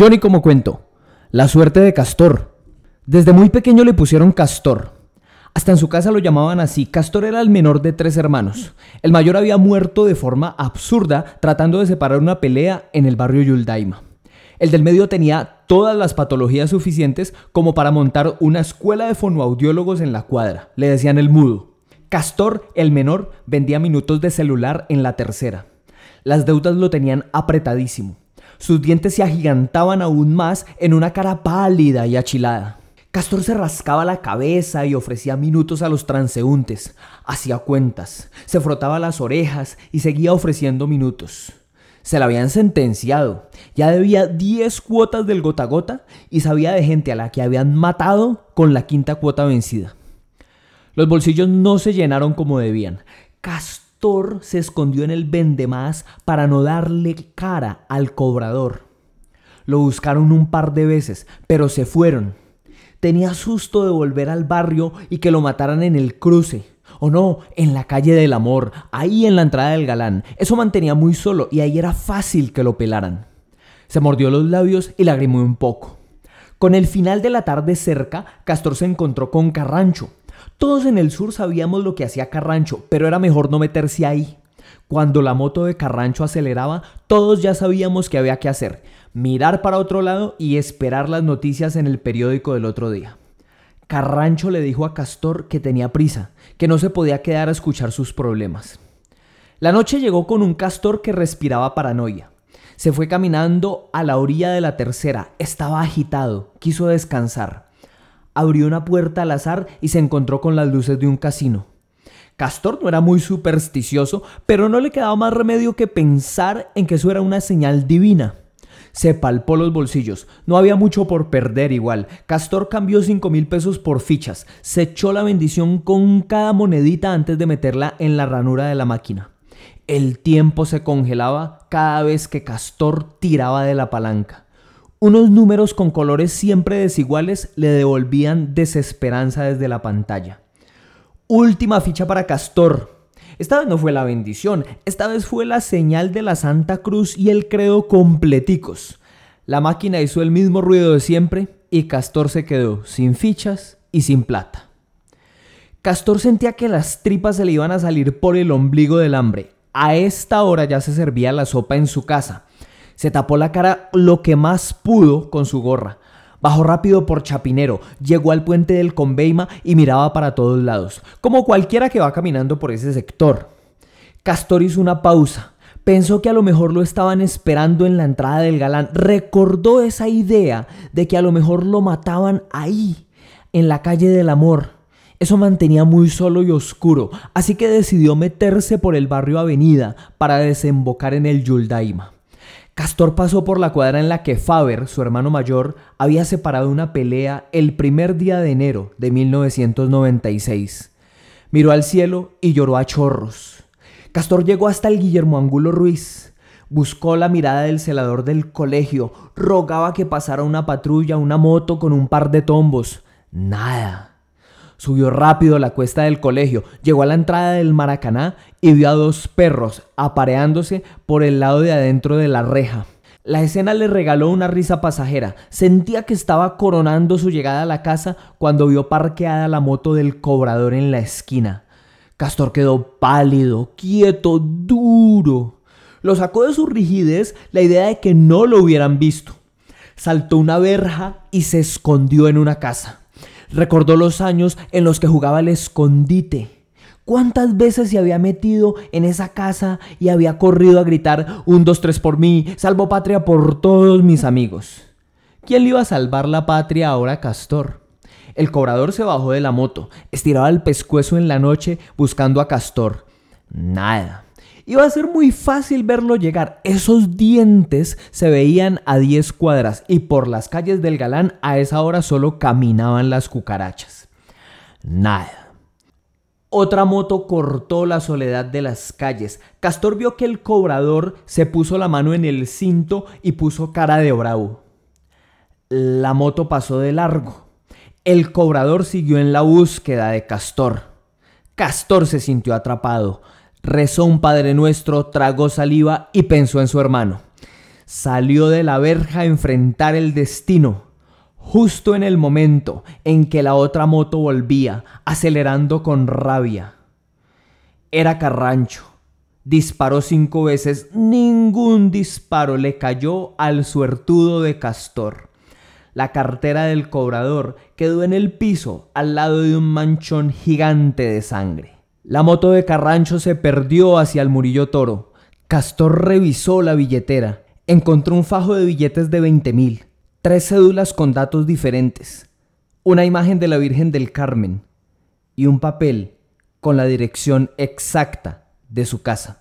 Johnny como cuento. La suerte de Castor. Desde muy pequeño le pusieron Castor. Hasta en su casa lo llamaban así. Castor era el menor de tres hermanos. El mayor había muerto de forma absurda tratando de separar una pelea en el barrio Yuldaima. El del medio tenía todas las patologías suficientes como para montar una escuela de fonoaudiólogos en la cuadra. Le decían el mudo. Castor, el menor, vendía minutos de celular en la tercera. Las deudas lo tenían apretadísimo. Sus dientes se agigantaban aún más en una cara pálida y achilada. Castor se rascaba la cabeza y ofrecía minutos a los transeúntes. Hacía cuentas, se frotaba las orejas y seguía ofreciendo minutos. Se la habían sentenciado. Ya debía 10 cuotas del gota gota y sabía de gente a la que habían matado con la quinta cuota vencida. Los bolsillos no se llenaron como debían. Castor se escondió en el vendemás para no darle cara al cobrador. Lo buscaron un par de veces, pero se fueron. Tenía susto de volver al barrio y que lo mataran en el cruce. O no, en la calle del amor, ahí en la entrada del galán. Eso mantenía muy solo y ahí era fácil que lo pelaran. Se mordió los labios y lagrimó un poco. Con el final de la tarde cerca, Castor se encontró con Carrancho, todos en el sur sabíamos lo que hacía Carrancho, pero era mejor no meterse ahí. Cuando la moto de Carrancho aceleraba, todos ya sabíamos qué había que hacer. Mirar para otro lado y esperar las noticias en el periódico del otro día. Carrancho le dijo a Castor que tenía prisa, que no se podía quedar a escuchar sus problemas. La noche llegó con un castor que respiraba paranoia. Se fue caminando a la orilla de la tercera. Estaba agitado. Quiso descansar abrió una puerta al azar y se encontró con las luces de un casino. Castor no era muy supersticioso, pero no le quedaba más remedio que pensar en que eso era una señal divina. Se palpó los bolsillos. No había mucho por perder igual. Castor cambió cinco mil pesos por fichas. Se echó la bendición con cada monedita antes de meterla en la ranura de la máquina. El tiempo se congelaba cada vez que Castor tiraba de la palanca. Unos números con colores siempre desiguales le devolvían desesperanza desde la pantalla. Última ficha para Castor. Esta vez no fue la bendición, esta vez fue la señal de la Santa Cruz y el credo completicos. La máquina hizo el mismo ruido de siempre y Castor se quedó sin fichas y sin plata. Castor sentía que las tripas se le iban a salir por el ombligo del hambre. A esta hora ya se servía la sopa en su casa. Se tapó la cara lo que más pudo con su gorra. Bajó rápido por Chapinero, llegó al puente del Conveima y miraba para todos lados, como cualquiera que va caminando por ese sector. Castor hizo una pausa. Pensó que a lo mejor lo estaban esperando en la entrada del galán. Recordó esa idea de que a lo mejor lo mataban ahí, en la calle del amor. Eso mantenía muy solo y oscuro, así que decidió meterse por el barrio Avenida para desembocar en el Yuldaima. Castor pasó por la cuadra en la que Faber, su hermano mayor, había separado una pelea el primer día de enero de 1996. Miró al cielo y lloró a chorros. Castor llegó hasta el Guillermo Angulo Ruiz. Buscó la mirada del celador del colegio. Rogaba que pasara una patrulla, una moto con un par de tombos. Nada. Subió rápido la cuesta del colegio, llegó a la entrada del Maracaná y vio a dos perros apareándose por el lado de adentro de la reja. La escena le regaló una risa pasajera. Sentía que estaba coronando su llegada a la casa cuando vio parqueada la moto del cobrador en la esquina. Castor quedó pálido, quieto, duro. Lo sacó de su rigidez la idea de que no lo hubieran visto. Saltó una verja y se escondió en una casa. Recordó los años en los que jugaba el escondite. ¿Cuántas veces se había metido en esa casa y había corrido a gritar un, dos, tres por mí, salvo patria por todos mis amigos? ¿Quién le iba a salvar la patria ahora Castor? El cobrador se bajó de la moto, estiraba el pescuezo en la noche buscando a Castor. Nada. Iba a ser muy fácil verlo llegar. Esos dientes se veían a 10 cuadras y por las calles del galán a esa hora solo caminaban las cucarachas. Nada. Otra moto cortó la soledad de las calles. Castor vio que el cobrador se puso la mano en el cinto y puso cara de bravo. La moto pasó de largo. El cobrador siguió en la búsqueda de Castor. Castor se sintió atrapado rezó un Padre Nuestro, tragó saliva y pensó en su hermano. salió de la verja a enfrentar el destino, justo en el momento en que la otra moto volvía, acelerando con rabia. Era Carrancho. Disparó cinco veces, ningún disparo le cayó al suertudo de Castor. La cartera del cobrador quedó en el piso al lado de un manchón gigante de sangre. La moto de Carrancho se perdió hacia el Murillo Toro. Castor revisó la billetera. Encontró un fajo de billetes de 20 mil, tres cédulas con datos diferentes, una imagen de la Virgen del Carmen y un papel con la dirección exacta de su casa.